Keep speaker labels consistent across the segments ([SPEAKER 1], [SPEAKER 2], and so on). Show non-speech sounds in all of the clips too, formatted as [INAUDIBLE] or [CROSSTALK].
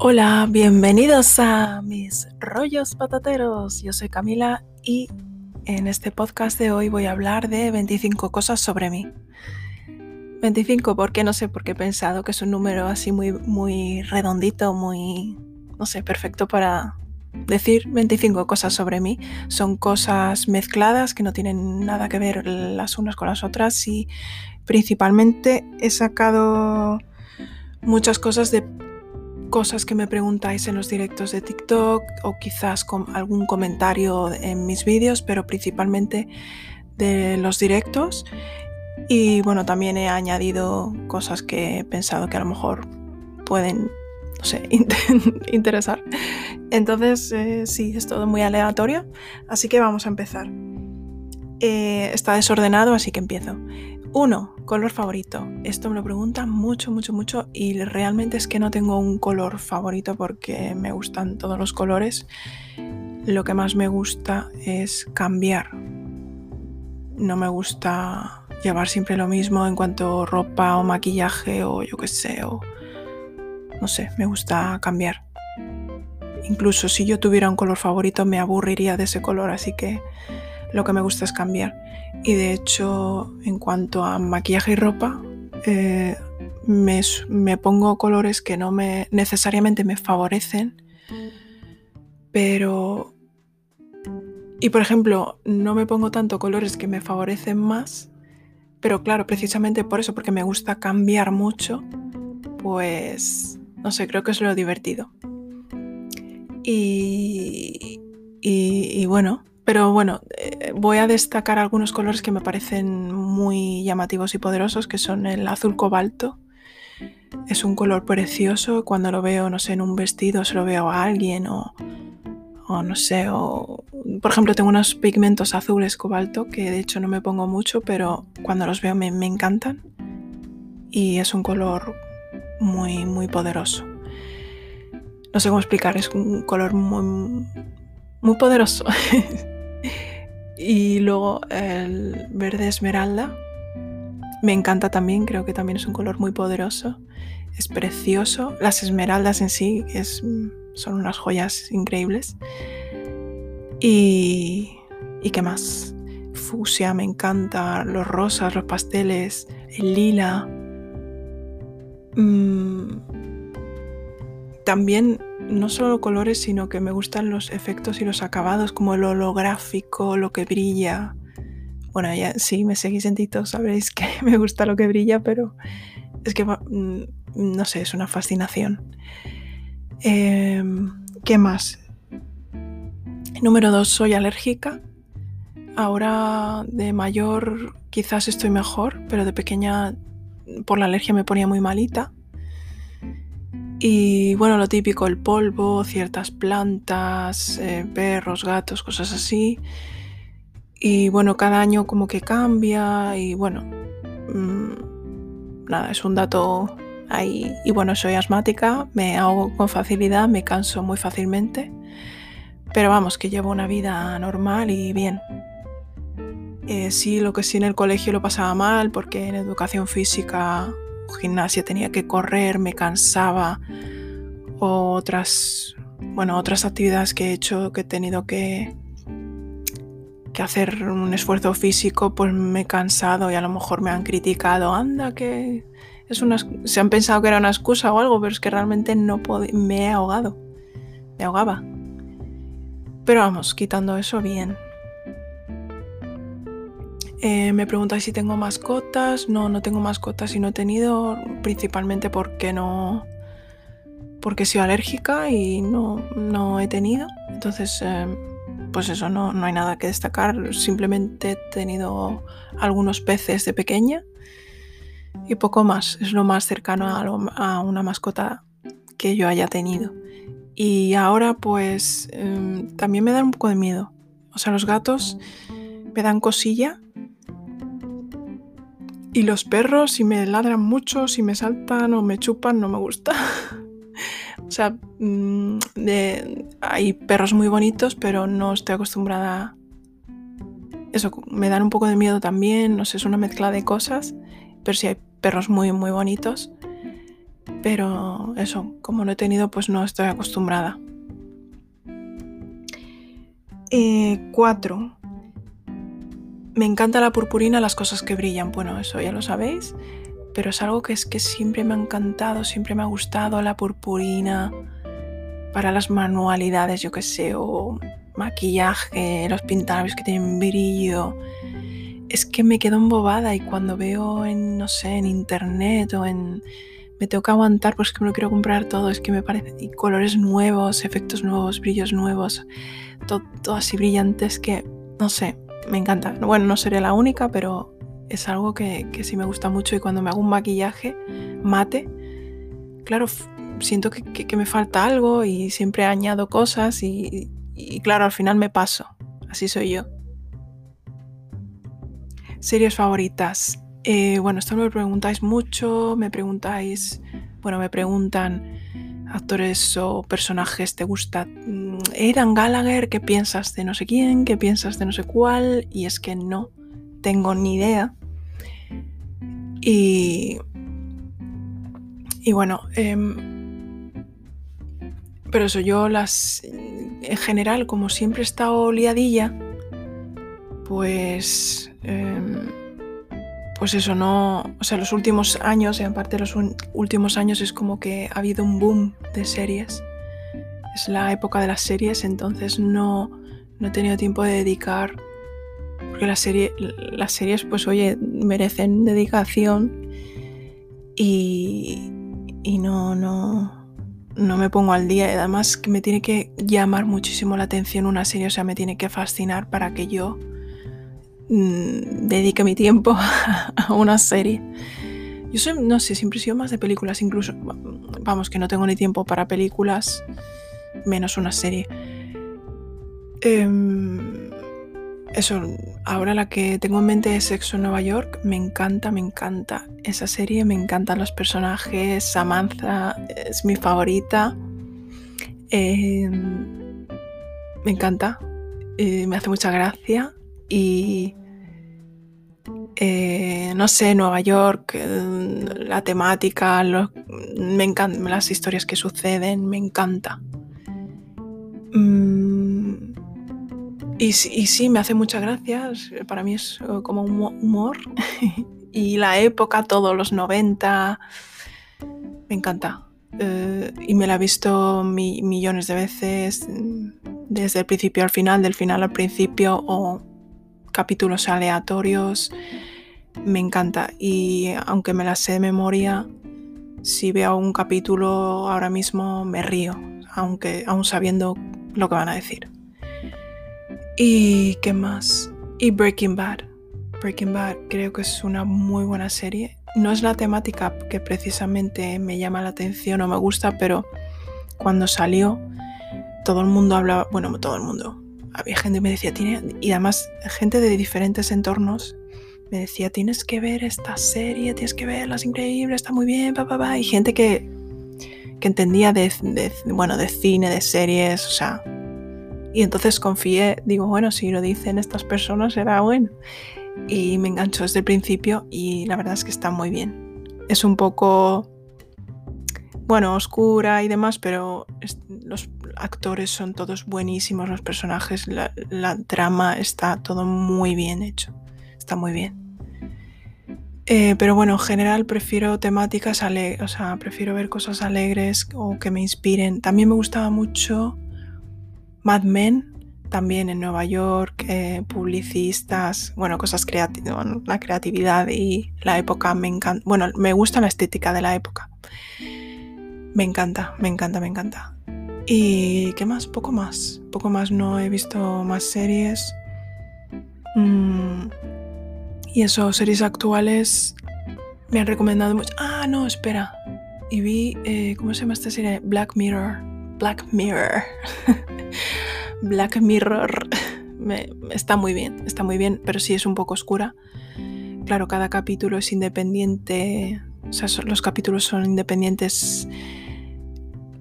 [SPEAKER 1] Hola, bienvenidos a mis rollos patateros. Yo soy Camila y en este podcast de hoy voy a hablar de 25 cosas sobre mí. 25 porque no sé por qué he pensado que es un número así muy muy redondito, muy no sé, perfecto para decir 25 cosas sobre mí. Son cosas mezcladas que no tienen nada que ver las unas con las otras y principalmente he sacado muchas cosas de cosas que me preguntáis en los directos de TikTok o quizás con algún comentario en mis vídeos, pero principalmente de los directos. Y bueno, también he añadido cosas que he pensado que a lo mejor pueden, no sé, [LAUGHS] interesar. Entonces, eh, sí, es todo muy aleatorio. Así que vamos a empezar. Eh, está desordenado, así que empiezo. Uno, color favorito. Esto me lo preguntan mucho, mucho, mucho y realmente es que no tengo un color favorito porque me gustan todos los colores. Lo que más me gusta es cambiar. No me gusta llevar siempre lo mismo en cuanto a ropa o maquillaje o yo qué sé, o no sé, me gusta cambiar. Incluso si yo tuviera un color favorito me aburriría de ese color, así que lo que me gusta es cambiar. Y de hecho, en cuanto a maquillaje y ropa, eh, me, pongo colores que no me necesariamente me favorecen, pero... Y por ejemplo, no me pongo tanto colores que me favorecen más, pero claro, precisamente por eso, porque me gusta cambiar mucho, pues no sé, creo que es lo divertido. Y, y bueno, pero bueno, eh, voy a destacar algunos colores que me parecen muy llamativos y poderosos, que son el azul cobalto. Es un color precioso. Cuando lo veo, no sé, en un vestido, se lo veo a alguien o, o no sé, o por ejemplo tengo unos pigmentos azules cobalto que de hecho no me pongo mucho, pero cuando los veo me, me encantan. Y es un color muy, muy poderoso. No sé cómo explicar, es un color muy, muy poderoso. [LAUGHS] Y luego el verde esmeralda. Me encanta también, creo que también es un color muy poderoso. Es precioso. Las esmeraldas en sí es, son unas joyas increíbles. Y, y qué más. Fusia me encanta, los rosas, los pasteles, el lila. Mm, también no solo colores, sino que me gustan los efectos y los acabados, como el holográfico, lo que brilla. Bueno, ya si me seguís en sabréis que [LAUGHS] me gusta lo que brilla, pero es que, mm, no sé, es una fascinación. Em, ¿Qué más? Número dos, soy alérgica. Ahora de mayor quizás estoy mejor, pero de pequeña por la alergia me ponía muy malita. Y bueno, lo típico, el polvo, ciertas plantas, eh, perros, gatos, cosas así. Y bueno, cada año como que cambia y bueno, mm, nada, es un dato ahí. Y bueno, soy asmática, me ahogo con facilidad, me canso muy fácilmente. Pero vamos, que llevo una vida normal y bien. Eh, sí, lo que sí en el colegio lo pasaba mal porque en educación física gimnasia tenía que correr, me cansaba, o otras, bueno, otras actividades que he hecho que he tenido que, que hacer un esfuerzo físico, pues me he cansado y a lo mejor me han criticado, anda, que es una, se han pensado que era una excusa o algo, pero es que realmente no me he ahogado, me ahogaba. Pero vamos, quitando eso bien. Eh, me preguntáis si tengo mascotas. No, no tengo mascotas y no he tenido, principalmente porque no. porque soy alérgica y no, no he tenido. Entonces, eh, pues eso, no, no hay nada que destacar. Simplemente he tenido algunos peces de pequeña y poco más. Es lo más cercano a, a una mascota que yo haya tenido. Y ahora, pues, em, también me dan un poco de miedo. O sea, los gatos me dan cosilla y los perros, si me ladran mucho, si me saltan o me chupan, no me gusta. [LAUGHS] o sea, mm, hay perros muy bonitos, pero no estoy acostumbrada. Eso, me dan un poco de miedo también, no sé, es una mezcla de cosas, pero sí hay perros muy, muy bonitos. pero eso, como no he tenido, pues no estoy acostumbrada. 4. Eh, me encanta la purpurina, las cosas que brillan. Bueno, eso ya lo sabéis, pero es algo que es que siempre me ha encantado, siempre me ha gustado la purpurina para las manualidades, yo que sé, o maquillaje, los pintalabios que tienen brillo. Es que me quedo embobada y cuando veo en, no sé, en internet o en... Me tengo que aguantar pues que me lo quiero comprar todo, es que me parece... Y colores nuevos, efectos nuevos, brillos nuevos, todo, todo así brillantes que, no sé, me encanta. Bueno, no seré la única, pero es algo que, sí me gusta mucho y cuando me hago un maquillaje mate, claro, siento que, me falta algo y siempre añado cosas y, claro, al final me paso. Así soy yo. Series favoritas. Eh, bueno, esto me preguntáis mucho, me preguntáis, bueno, me preguntan actores o personajes te gusta mm, Aidan Gallagher, qué piensas de no sé quién, qué piensas de no sé cuál, y es que no tengo ni idea. Y, y bueno, em, pero eso yo las, en general, como siempre he estado liadilla, pues... Em, pues eso, no, o sea, los últimos años, y aparte los últimos años es como que ha habido un boom de series. Es la época de las series, entonces no, no he tenido tiempo de dedicar, porque la serie, las series, pues oye, merecen dedicación y, y no, no, no me pongo al día. Además me tiene que llamar muchísimo la atención una serie, o sea, me tiene que fascinar para que yo Mm, dedique mi tiempo [LAUGHS] a una serie. Yo soy, no sé, siempre he sido más de películas, incluso, vamos, que no tengo ni tiempo para películas, menos una serie. Em, eso, ahora la que tengo en mente es Sexo en Nueva York, me encanta, me encanta esa serie, me encantan los personajes, Samantha es mi favorita, em, me encanta, eh, me hace mucha gracia y eh, no sé, Nueva York, eh, la temática, las historias que suceden, me encanta. Mm, y, sí, me hace muchas gracias, para mí es eh, como un humor. [LAUGHS] y la época, todos los 90, me encanta. y me la he visto millones de veces, desde el principio al final, del final al principio, capítulos aleatorios. Me encanta. Y aunque me la sé de memoria, si veo un capítulo ahora mismo me río, aunque aún sabiendo lo que van a decir. ¿Y qué más? Y Breaking Bad. Breaking Bad creo que es una muy buena serie. No es la temática que precisamente me llama la atención o me gusta, pero cuando salió todo el mundo hablaba, bueno, todo el mundo, había gente que me decía, tiene, y además gente de diferentes entornos me decía, tienes que ver esta serie, tienes que verla, es increíble, está muy bien, papá, y gente que, que entendía de, bueno, de cine, de series, o sea, y entonces confié, digo, bueno, si lo dicen estas personas será bueno. Y me enganchó desde el principio y la verdad es que está muy bien. Es un poco bueno, oscura y demás, pero los actores son todos buenísimos, los personajes, la, trama está todo muy bien hecho, está muy bien. Eh, pero bueno, en general prefiero temáticas alegres, o sea, prefiero ver cosas alegres o que me inspiren. También me gustaba mucho Mad Men, también en Nueva York, eh, publicistas, bueno, cosas creativas, la creatividad y la época me encanta, bueno, me gusta la estética de la época. Me encanta, me encanta, me encanta. ¿Y qué más? Poco más. Poco más, no he visto más series. Mm, y eso, series actuales me han recomendado mucho. Ah, no, espera. Y vi, eh, ¿cómo se llama esta serie? Black Mirror. Black Mirror. [LAUGHS] Black Mirror. [LAUGHS] está muy bien, está muy bien, pero sí es un poco oscura. Claro, cada capítulo es independiente o sea, los capítulos son independientes.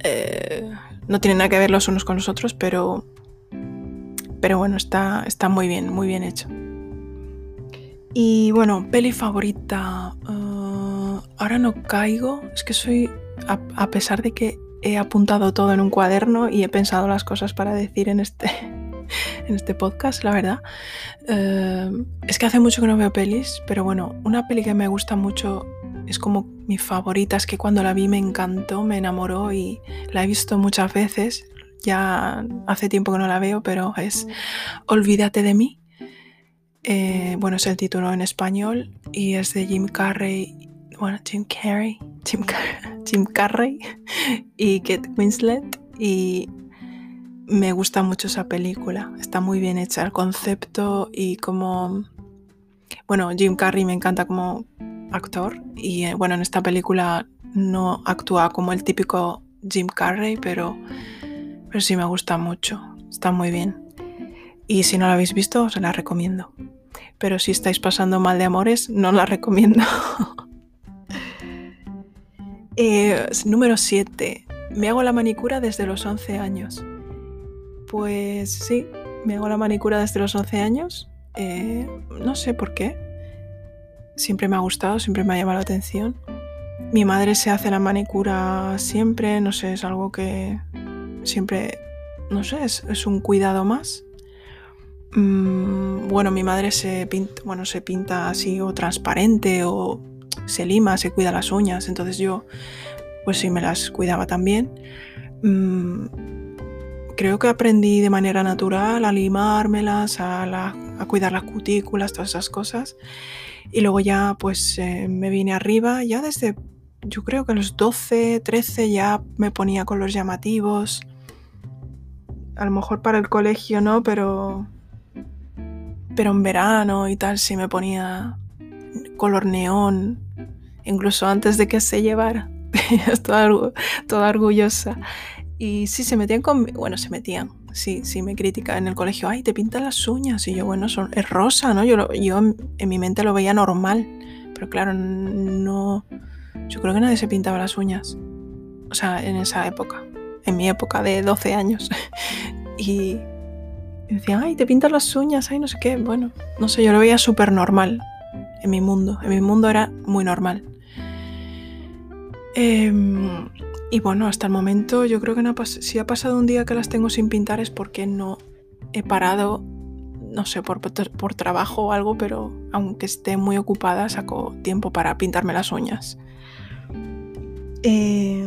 [SPEAKER 1] Eh, no tienen nada que ver los unos con los otros, pero. Pero bueno, está, está muy bien, muy bien hecho. Y bueno, peli favorita. Eh, ahora no caigo. Es que soy. a, pesar de que he apuntado todo en un cuaderno y he pensado las cosas para decir en este, [LAUGHS] en este podcast, la verdad. Eh, es que hace mucho que no veo pelis, pero bueno, una peli que me gusta mucho es como mi favorita, es que cuando la vi me encantó, me enamoró y la he visto muchas veces. Ya hace tiempo que no la veo, pero es Olvídate de mí. Eh, bueno, es el título en español y es de Jim Carrey. Bueno, Jim Carrey. Jim, [LAUGHS] Jim Carrey [LAUGHS] y Kate Winslet. Y me gusta mucho esa película. Está muy bien hecha el concepto y como... Bueno, Jim Carrey me encanta como actor y eh, bueno, en esta película no actúa como el típico Jim Carrey, pero, pero sí me gusta mucho. Está muy bien. Y si no la habéis visto, os la recomiendo. Pero si estáis pasando mal de amores, no la [LAUGHS] recomiendo. [LAUGHS] Eh, número 7. Me hago la manicura desde los 11 años. Pues sí, me hago la manicura desde los 11 años. Eh, no sé por qué. Siempre me ha gustado, siempre me ha llamado la atención. Mi madre se hace la manicura siempre, no sé, es algo que siempre, no sé, es, un cuidado más. Mm, bueno, mi madre se pinta, bueno, se pinta así o transparente o se lima, se cuida las uñas, entonces yo pues sí me las cuidaba también. Mm, creo que aprendí de manera natural a limármelas, a, cuidar las cutículas, todas esas cosas. Y luego ya pues eh, me vine arriba, ya desde, yo creo que a los 12, 13 ya me ponía colores llamativos. A lo mejor para el colegio no, pero... Pero en verano y tal sí me ponía color neón, incluso antes de que se llevara. [LAUGHS] toda, toda orgullosa. Y sí, se metían con... Bueno, se metían. Sí, sí, me critican en el colegio. Ay, te pintan las uñas. Y yo, bueno, son, es rosa, ¿no? Yo, yo en mi mente lo veía normal. Pero claro, no... Yo creo que nadie se pintaba las uñas. O sea, en esa época. En mi época de 12 años. [LAUGHS] y, decían, ay, te pintan las uñas, ay, no sé qué. Bueno, no sé, yo lo veía súper normal en mi mundo. En mi mundo era muy normal. Eh, y bueno, hasta el momento yo creo que si ha pasado un día que las tengo sin pintar es porque no he parado, no sé, por, por trabajo o algo, pero aunque esté muy ocupada, saco tiempo para pintarme las uñas. Eh,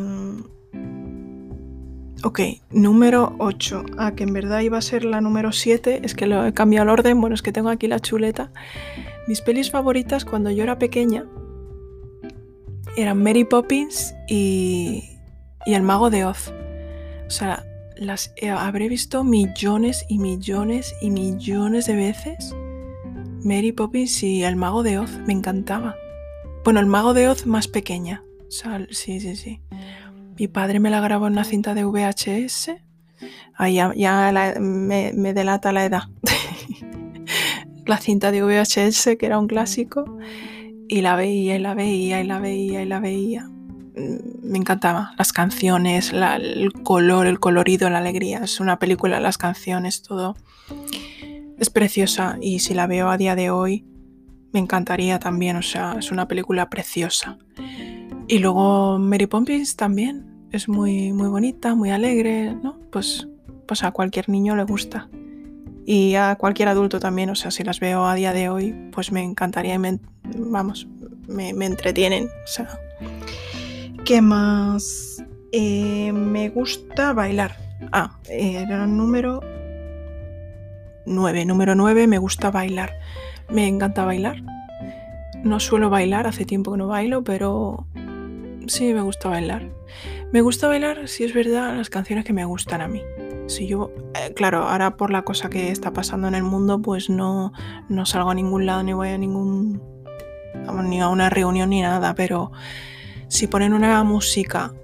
[SPEAKER 1] ok, número 8. Ah, que en verdad iba a ser la número 7, es que lo he cambiado el orden. Bueno, es que tengo aquí la chuleta. Mis pelis favoritas cuando yo era pequeña eran Mary Poppins y, y El Mago de Oz. O sea, las habré visto millones y millones y millones de veces. Mary Poppins y El Mago de Oz, me encantaba. Bueno, El Mago de Oz más pequeña. O sea, sí, sí, sí. Mi padre me la grabó en una cinta de VHS. Ahí ya, me, me delata la edad. [LAUGHS] la cinta de VHS, que era un clásico. Y la veía, y la veía, y la veía, y la veía me encantaba. Las canciones, el color, el colorido, la alegría. Es una película, las canciones, todo. Es preciosa y si la veo a día de hoy, me encantaría también. O sea, es una película preciosa. Y luego Mary Poppins también. Es muy, muy bonita, muy alegre, ¿no? Pues, pues a cualquier niño le gusta. Y a cualquier adulto también, o sea, si las veo a día de hoy, pues me encantaría y me, vamos, me, me entretienen. O sea, ¿Qué más? Eh, me gusta bailar. Ah, era número 9. Número 9, me gusta bailar. Me encanta bailar. No suelo bailar, hace tiempo que no bailo, pero sí me gusta bailar. Me gusta bailar, si es verdad, las canciones que me gustan a mí. Si yo, eh, claro, ahora por la cosa que está pasando en el mundo, pues no, no salgo a ningún lado ni voy a ningún, ni a una reunión ni nada, pero si ponen una música,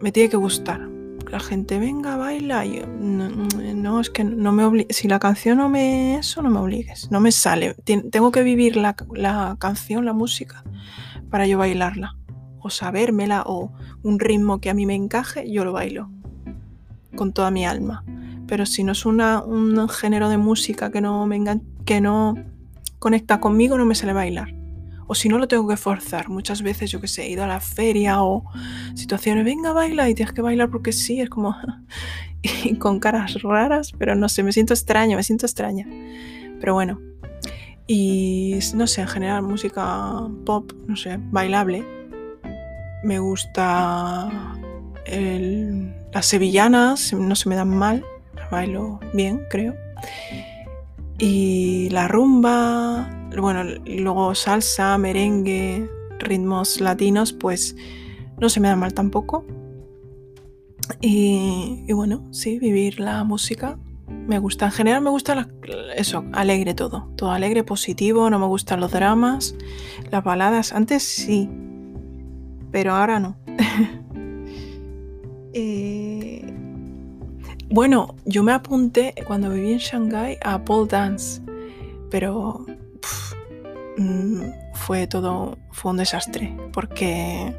[SPEAKER 1] me tiene que gustar. La gente venga, baila. no, es que no me obligues. Si la canción no me. Eso no me obligues. No me sale. tengo que vivir la, la canción, la música, para yo bailarla. O sabérmela, o un ritmo que a mí me encaje, yo lo bailo. Con toda mi alma. Pero si no es una, un género de música que no, me que no conecta conmigo, no me sale bailar O si no, lo tengo que forzar. Muchas veces, yo que sé, he ido a la feria o situaciones, venga, baila y tienes que bailar porque sí, es como... [LAUGHS] y con caras raras, pero no sé, me siento extraña, me siento extraña. Pero bueno. Y no sé, en general, música pop, no sé, bailable. Me gusta las sevillanas, no se me dan mal, bailo bien, creo. Y la rumba, bueno, luego salsa, merengue, ritmos latinos, pues no se me da mal tampoco. Y, bueno, sí, vivir la música me gusta. En general me gusta eso, alegre todo. Todo alegre, positivo, no me gustan los dramas, las baladas. Antes sí, pero ahora no. [LAUGHS] Eh, bueno, yo me apunté cuando viví en Shanghái a pole dance, pero mm, fue todo, fue un desastre, porque,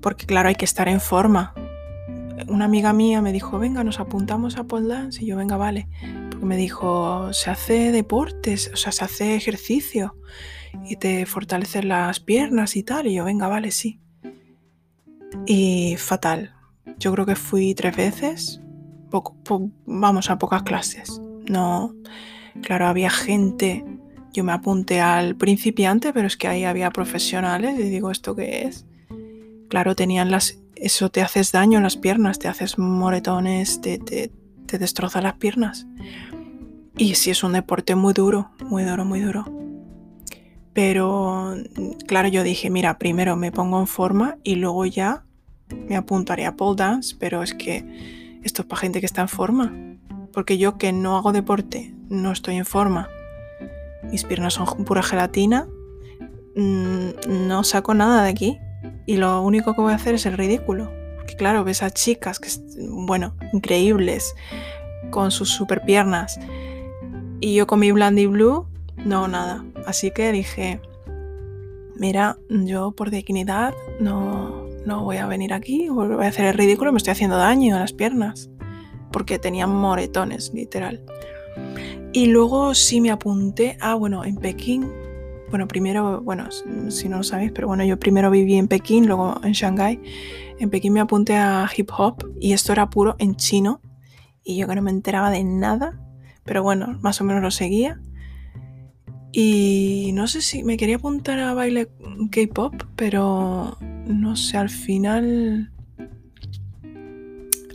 [SPEAKER 1] porque claro, hay que estar en forma. Una amiga mía me dijo, venga, nos apuntamos a pole dance, y yo, venga, vale, porque me dijo, se hace deportes, o sea, se hace ejercicio y te fortalecen las piernas y tal, y yo, venga, vale, sí y fatal. Yo creo que fui tres veces, vamos a pocas clases. No, claro, había gente. Yo me apunté al principiante, pero es que ahí había profesionales y digo, ¿esto qué es? Claro, tenían las... Eso te haces daño en las piernas, te haces moretones, te, te, te destroza las piernas. Y sí es un deporte muy duro, muy duro, muy duro. Pero claro, yo dije, mira, primero me pongo en forma y luego ya me apuntaré a pole dance, pero es que esto es para gente que está en forma. Porque yo que no hago deporte, no estoy en forma. Mis piernas son pura gelatina, mm, no saco nada de aquí. Y lo único que voy a hacer es el ridículo. Porque claro, ves a chicas que, bueno, increíbles, con sus super piernas. Y yo con mi Blandy Blue, no, nada. Así que dije, mira, yo por dignidad no, no voy a venir aquí, voy a hacer el ridículo, me estoy haciendo daño a las piernas, porque tenía moretones, literal. Y luego sí me apunté, ah, bueno, en Pekín, bueno, primero, bueno, si no lo sabéis, pero bueno, yo primero viví en Pekín, luego en Shanghái. En Pekín me apunté a hip hop y esto era puro en chino y yo que no me enteraba de nada, pero bueno, más o menos lo seguía. Y no sé si me quería apuntar a baile K-pop, pero no sé, al final...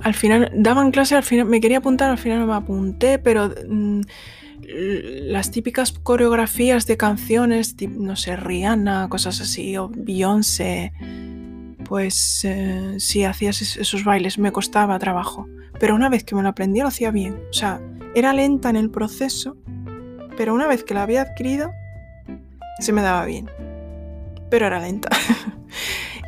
[SPEAKER 1] Al final, daban clase, al final me quería apuntar, al final no me apunté, pero mm, las típicas coreografías de canciones, no sé, Rihanna, cosas así, o Beyoncé, pues eh, sí, hacías esos bailes, me costaba trabajo. Pero una vez que me lo aprendí, lo hacía bien. O sea, era lenta en el proceso, pero una vez que la había adquirido, se me daba bien. Pero era lenta. [LAUGHS]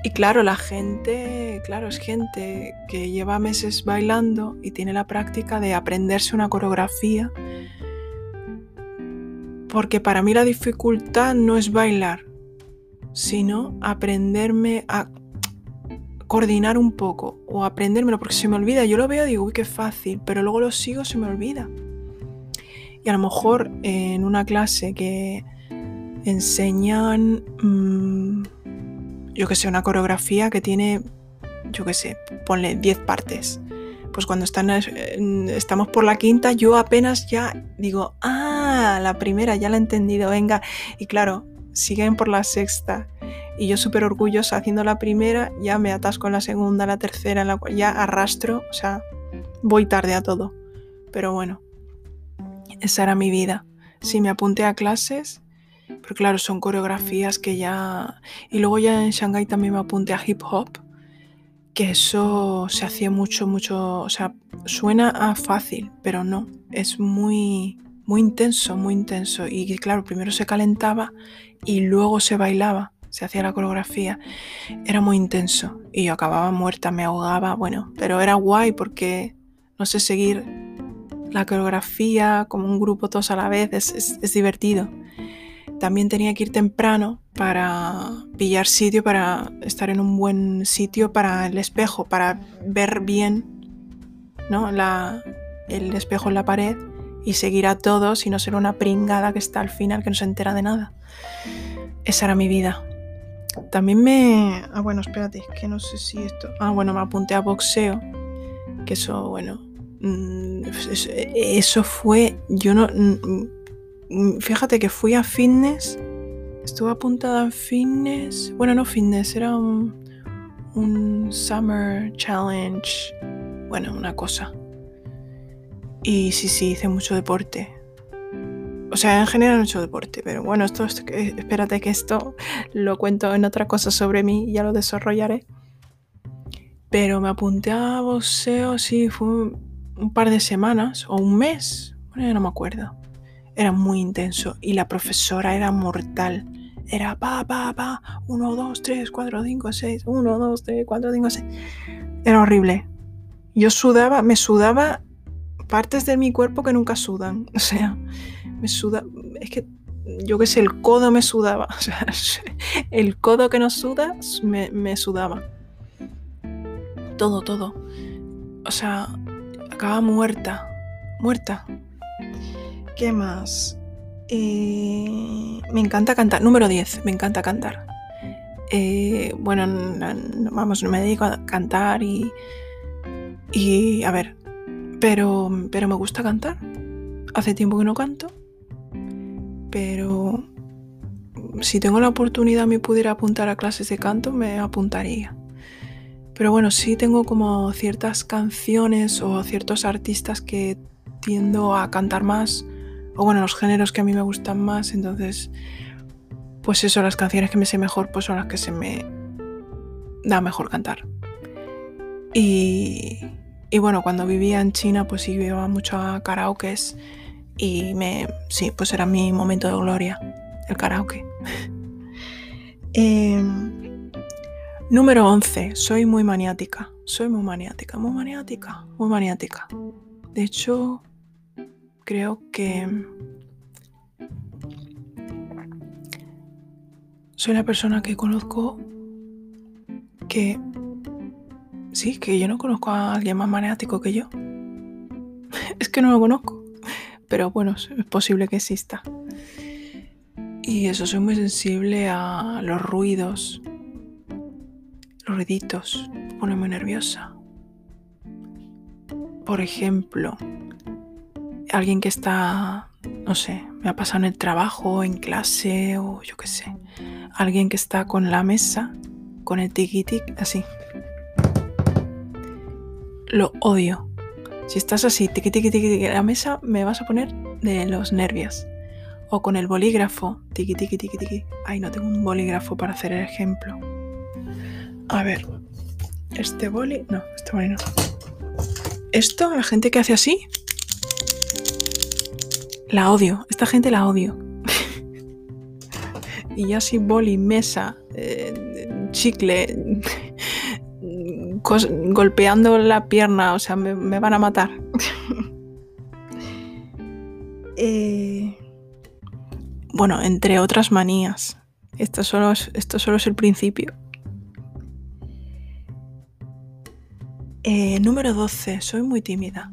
[SPEAKER 1] y claro, la gente, claro, es gente que lleva meses bailando y tiene la práctica de aprenderse una coreografía. Porque para mí la dificultad no es bailar, sino aprenderme a coordinar un poco o aprendérmelo porque se me olvida. Yo lo veo y digo, uy, qué fácil, pero luego lo sigo, se me olvida. Y a lo mejor en una clase que enseñan, mm, yo que sé, una coreografía que tiene, yo que sé, ponle 10 partes. Pues cuando están, estamos por la quinta, yo apenas ya digo, ah, la primera, ya la he entendido, venga. Y claro, siguen por la sexta. Y yo súper orgullosa haciendo la primera, ya me atasco en la segunda, la tercera, la, ya arrastro, o sea, voy tarde a todo. Pero bueno, esa era mi vida. Sí, me apunté a clases, pero claro, son coreografías que ya... Y luego ya en Shanghai también me apunté a hip hop, que eso se hacía mucho, mucho... O sea, suena a fácil, pero no. Es muy, muy intenso, muy intenso. Y claro, primero se calentaba y luego se bailaba, se hacía la coreografía. Era muy intenso. Y yo acababa muerta, me ahogaba, bueno, pero era guay porque, no sé, seguir la coreografía, como un grupo todos a la vez, es, divertido. También tenía que ir temprano para pillar sitio, para estar en un buen sitio para el espejo, para ver bien ¿no? la, el espejo en la pared y seguir a todos y no ser una pringada que está al final que no se entera de nada. Esa era mi vida. También me... Ah, bueno, espérate, es que no sé si esto... Ah, bueno, me apunté a boxeo, que eso, bueno, mm, eso fue... Yo no... Mm, fíjate que fui a fitness, estuve apuntada en fitness, bueno, no fitness, era un, summer challenge, bueno, una cosa. Y sí, sí, hice mucho deporte. O sea, en general mucho deporte, pero bueno, esto, espérate que esto [LAUGHS] lo cuento en otra cosa sobre mí ya lo desarrollaré. Pero me apunté a boxeo, sí, fue un par de semanas o un mes, bueno, ya no me acuerdo. Era muy intenso y la profesora era mortal. Era pa, pa, pa, 1, 2, 3, 4, 5, 6, 1, 2, 3, 4, 5, 6. Era horrible. Yo sudaba, me sudaba partes de mi cuerpo que nunca sudan. [LAUGHS] O sea, me suda. Es que yo qué sé, el codo me sudaba. [LAUGHS] O sea, el codo que no suda me, me sudaba. Todo, todo. O sea, acaba muerta. Muerta. ¿Qué más? Eh, me encanta cantar. Número 10. Me encanta cantar. Eh, bueno, vamos, me dedico a cantar y. Y a ver, pero, pero me gusta cantar. Hace tiempo que no canto. Pero si tengo la oportunidad me pudiera apuntar a clases de canto, me apuntaría. Pero bueno, sí tengo como ciertas canciones o ciertos artistas que tiendo a cantar más. Bueno, los géneros que a mí me gustan más. Entonces, pues eso, las canciones que me sé mejor, pues son las que se me da mejor cantar. Y, y bueno, cuando vivía en China, pues sí iba mucho a karaokes y me, sí, pues era mi momento de gloria, el karaoke. [LAUGHS] Em, número 11. Soy muy maniática. Soy muy maniática, muy maniática, muy maniática. De hecho, creo que soy la persona que conozco que Sí, que yo no conozco a alguien más maniático que yo. [LAUGHS] es que no lo conozco. Pero bueno, es posible que exista. Y eso, soy muy sensible a los ruidos, los ruiditos, me pone muy nerviosa. Por ejemplo, alguien que está, no sé, me ha pasado en el trabajo, en clase o yo qué sé. Alguien que está con la mesa, con el tiki así lo odio. Si estás así, tiqui, tiqui, tiqui, la mesa, me vas a poner de los nervios. O con el bolígrafo, tiqui, tiqui, tiqui, tiqui. Ay, no tengo un bolígrafo para hacer el ejemplo. A ver, este boli, no, este boli no. Esto, la gente que hace así, la odio. Esta gente la odio. [LAUGHS] y ya si boli, mesa, eh, chicle, [LAUGHS] golpeando la pierna, o sea, me, van a matar. [LAUGHS] Eh, bueno, entre otras manías. Esto solo, es, esto solo es el principio. Eh, número 12. Soy muy tímida.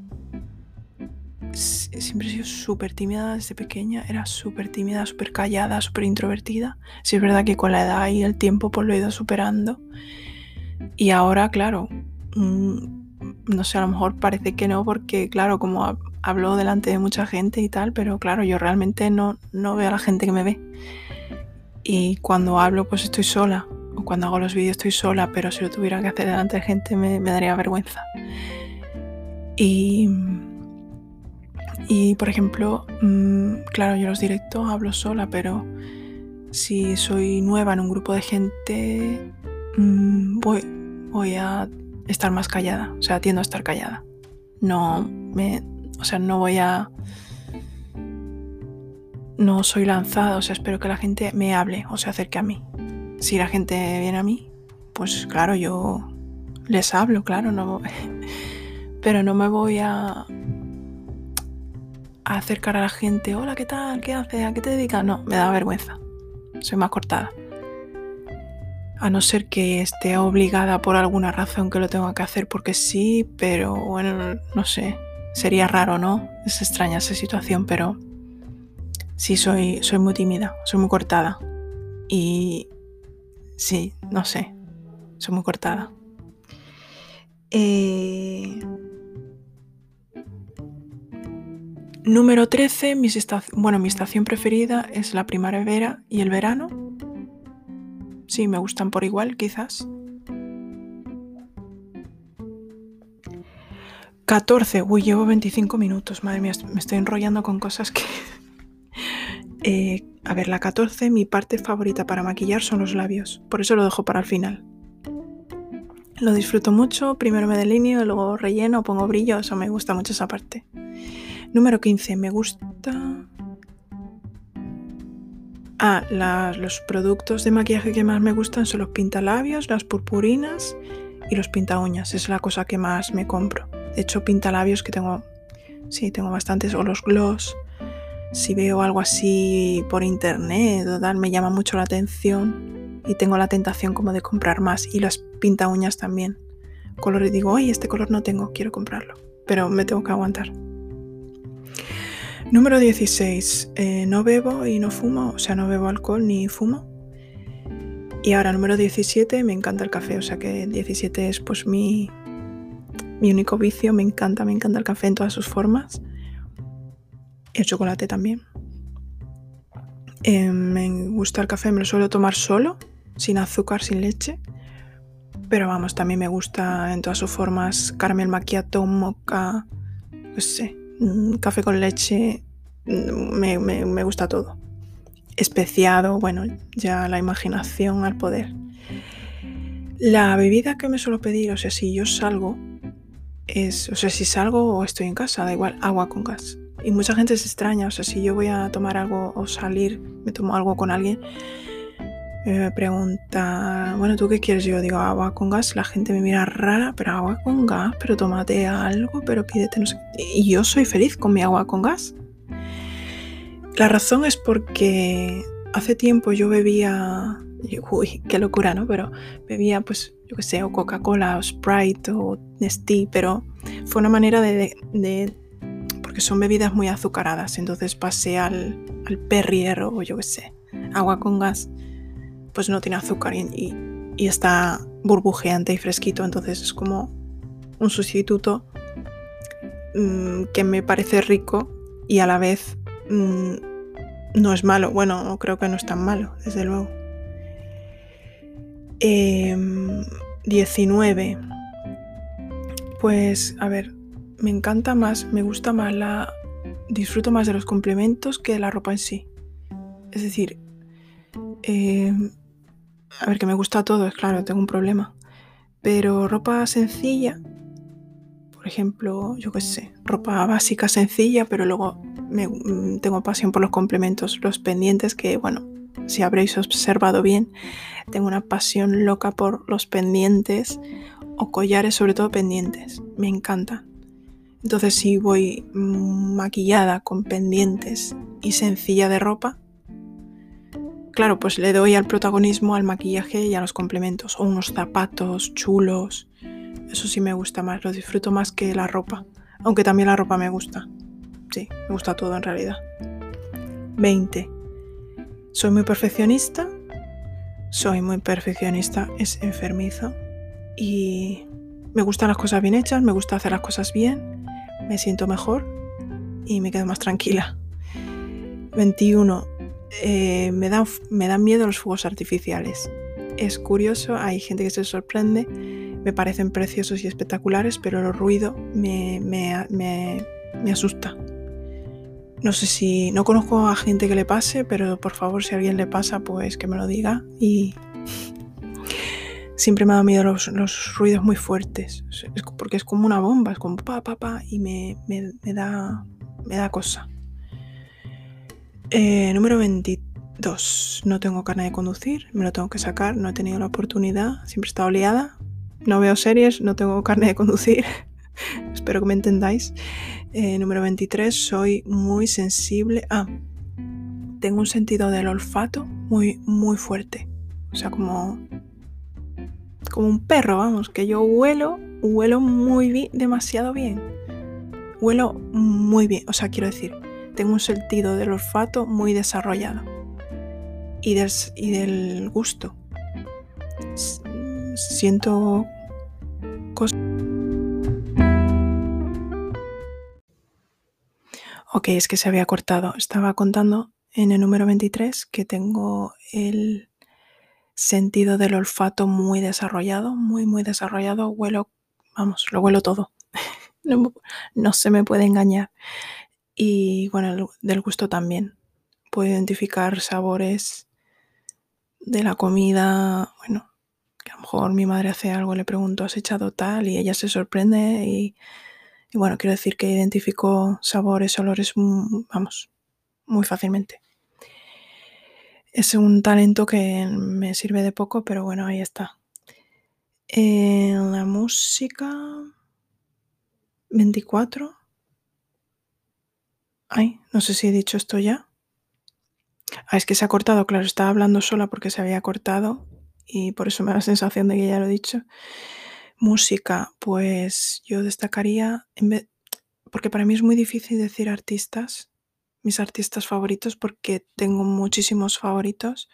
[SPEAKER 1] Siempre he sido súper tímida desde pequeña. Era súper tímida, súper callada, súper introvertida. Sí es verdad que con la edad y el tiempo pues lo he ido superando. Y ahora, claro, mm, no sé, a lo mejor parece que no, porque claro, como hablo delante de mucha gente y tal, pero claro, yo realmente no, no veo a la gente que me ve. Y cuando hablo, pues estoy sola. O cuando hago los vídeos estoy sola, pero si lo tuviera que hacer delante de gente me, daría vergüenza. Y, y por ejemplo, mm, claro, yo los directos hablo sola, pero si soy nueva en un grupo de gente, Mm, voy, voy a estar más callada, o sea, tiendo a estar callada. No me, o sea, no voy a no soy lanzada, o sea, espero que la gente me hable o se acerque a mí. Si la gente viene a mí, pues claro, yo les hablo, claro, no [LAUGHS] pero no me voy a, a acercar a la gente, hola, ¿qué tal? ¿Qué haces? ¿A qué te dedicas? No, me da vergüenza. Soy más cortada a no ser que esté obligada por alguna razón que lo tenga que hacer porque sí, pero bueno, no sé. sería raro, ¿no? Es extraña esa situación, pero sí soy, soy muy tímida, soy muy cortada. Y sí, no sé, soy muy cortada. Eh, número 13, mi bueno, mi estación preferida es la primavera y el verano. Sí, me gustan por igual, quizás. 14. Uy, llevo 25 minutos. Madre mía, me estoy enrollando con cosas que... [LAUGHS] Eh, a ver, la 14, mi parte favorita para maquillar son los labios. Por eso lo dejo para el final. Lo disfruto mucho. Primero me delineo, luego relleno, pongo brillo. Eso me gusta mucho esa parte. Número 15. Me gusta... Ah, los productos de maquillaje que más me gustan son los pintalabios, las purpurinas y los pinta uñas. Es la cosa que más me compro. De hecho, pintalabios que tengo, sí, tengo bastantes, o los gloss. Si veo algo así por internet o tal, me llama mucho la atención y tengo la tentación como de comprar más. Y las pinta uñas también. Colores digo, oye, este color no tengo, quiero comprarlo. Pero me tengo que aguantar. Número 16. Eh, no bebo y no fumo, o sea, no bebo alcohol ni fumo. Y ahora, número 17, me encanta el café, o sea que 17 es pues mi, mi único vicio. Me encanta, me encanta el café en todas sus formas. El chocolate también. Eh, me gusta el café, me lo suelo tomar solo, sin azúcar, sin leche. Pero vamos, también me gusta en todas sus formas caramel macchiato, mocha, no sé, café con leche, mm, me, me gusta todo. Especiado, bueno, ya la imaginación al poder. La bebida que me suelo pedir, o sea, si yo salgo, es, o sea, si salgo o estoy en casa, da igual, agua con gas. Y mucha gente se extraña, o sea, si yo voy a tomar algo o salir, me tomo algo con alguien, me pregunta, bueno, ¿tú qué quieres? Yo digo agua con gas, la gente me mira rara, pero agua con gas, pero tómate algo, pero pídete no sé Y yo soy feliz con mi agua con gas. La razón es porque hace tiempo yo bebía, [LAUGHS] uy, qué locura, ¿no? Pero bebía pues yo qué sé, o Coca-Cola, o Sprite, o Nestea, pero fue una manera de, porque son bebidas muy azucaradas, entonces pasé al, al Perrier o yo qué sé, agua con gas, pues no tiene azúcar y, está burbujeante y fresquito, entonces es como un sustituto mm, que me parece rico y a la vez mm, no es malo. Bueno, creo que no es tan malo, desde luego. 19. Em, pues, a ver, me encanta más, me gusta más la... Disfruto más de los complementos que de la ropa en sí. Es decir, em, a ver, que me gusta todo, es claro, tengo un problema. Pero ropa sencilla, por ejemplo, yo qué sé, ropa básica sencilla, pero luego me, mm, tengo pasión por los complementos, los pendientes que, bueno, si habréis observado bien, tengo una pasión loca por los pendientes o collares, sobre todo pendientes. Me encanta. Entonces si voy maquillada con pendientes y sencilla de ropa, claro, pues le doy al protagonismo al maquillaje y a los complementos. O unos zapatos chulos. Eso sí me gusta más, lo disfruto más que la ropa. Aunque también la ropa me gusta. Sí, me gusta todo en realidad. 20. Soy muy perfeccionista. Soy muy perfeccionista, es enfermizo. Y me gustan las cosas bien hechas, me gusta hacer las cosas bien, me siento mejor y me quedo más tranquila. 21. Eh, me, dan, me dan miedo los fuegos artificiales. Es curioso, hay gente que se sorprende, me parecen preciosos y espectaculares, pero el ruido me, me, me asusta. No sé si, no conozco a gente que le pase, pero por favor si a alguien le pasa, pues que me lo diga. Y siempre me ha dado miedo los, ruidos muy fuertes, porque es como una bomba, es como pa, pa, pa, y me, da, me da cosa. Eh, número 22. No tengo carne de conducir, me lo tengo que sacar, no he tenido la oportunidad, siempre he estado liada. No veo series, no tengo [LAUGHS] carne de conducir. [LAUGHS] Espero que me entendáis. Eh, número 23, soy muy sensible. Ah, tengo un sentido del olfato muy, muy fuerte. O sea, como, como un perro, vamos, que yo huelo, huelo muy bien, demasiado bien. huelo muy bien, o sea, quiero decir, tengo un sentido del olfato muy desarrollado y del, gusto. Siento cosas... Ok, es que se había cortado. Estaba contando en el número 23 que tengo el sentido del olfato muy desarrollado, muy, muy desarrollado. Huelo, vamos, lo huelo todo. [LAUGHS] no, se me puede engañar. Y bueno, del gusto también. Puedo identificar sabores de la comida, bueno, que a lo mejor mi madre hace algo, le pregunto, ¿has echado tal? Y ella se sorprende y, bueno, quiero decir que identifico sabores, olores, mm, vamos, muy fácilmente. Es un talento que me sirve de poco, pero bueno, ahí está. En la música 24. Ay, no sé si he dicho esto ya. Ah, es que se ha cortado, claro, estaba hablando sola porque se había cortado y por eso me da la sensación de que ya lo he dicho. Música, pues yo destacaría, porque para mí es muy difícil decir artistas, mis artistas favoritos, porque tengo muchísimos favoritos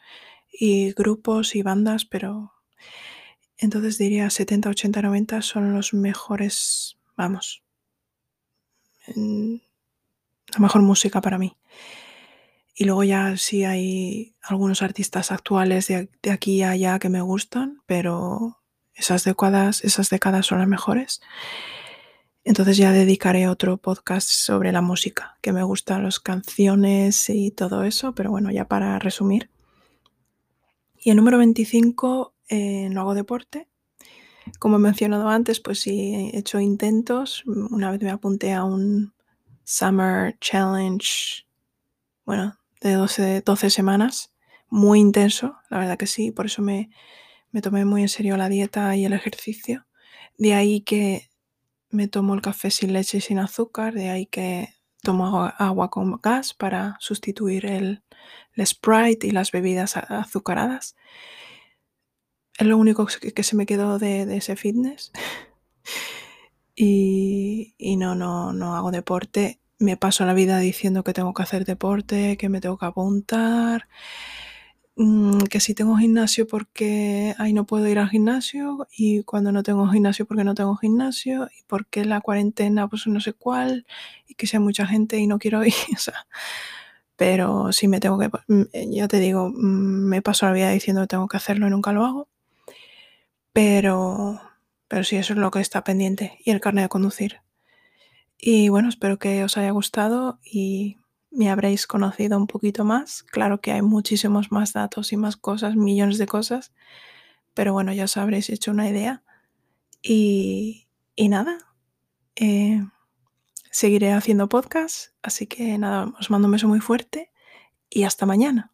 [SPEAKER 1] y grupos y bandas, pero entonces diría 70, 80, 90 son los mejores, vamos, la mejor música para mí. Y luego ya sí hay algunos artistas actuales de, aquí a allá que me gustan, pero esas décadas, esas décadas son las mejores. Entonces ya dedicaré otro podcast sobre la música, que me gustan las canciones y todo eso, pero bueno, ya para resumir. Y el número 25, eh, no hago deporte. Como he mencionado antes, pues sí he hecho intentos. Una vez me apunté a un Summer Challenge, bueno, de 12, 12 semanas, muy intenso, la verdad que sí, por eso me, me tomé muy en serio la dieta y el ejercicio. De ahí que me tomo el café sin leche y sin azúcar, de ahí que tomo agua con gas para sustituir el, Sprite y las bebidas azucaradas. Es lo único que, se me quedó de, ese fitness. [LAUGHS] y, no, no, no hago deporte. Me paso la vida diciendo que tengo que hacer deporte, que me tengo que apuntar, mm, que si tengo gimnasio porque ahí no puedo ir al gimnasio y cuando no tengo gimnasio porque no tengo gimnasio y porque la cuarentena pues no sé cuál y que sea mucha gente y no quiero ir. [LAUGHS] O sea, pero si me tengo que, mm, ya te digo, mm, me paso la vida diciendo que tengo que hacerlo y nunca lo hago. Pero, pero sí, eso es lo que está pendiente. Y el carnet de conducir. Y bueno, espero que os haya gustado y me habréis conocido un poquito más. Claro que hay muchísimos más datos y más cosas, millones de cosas. Pero bueno, ya os habréis hecho una idea. Y, y nada, eh, seguiré haciendo podcast. Así que nada, os mando un beso muy fuerte y hasta mañana.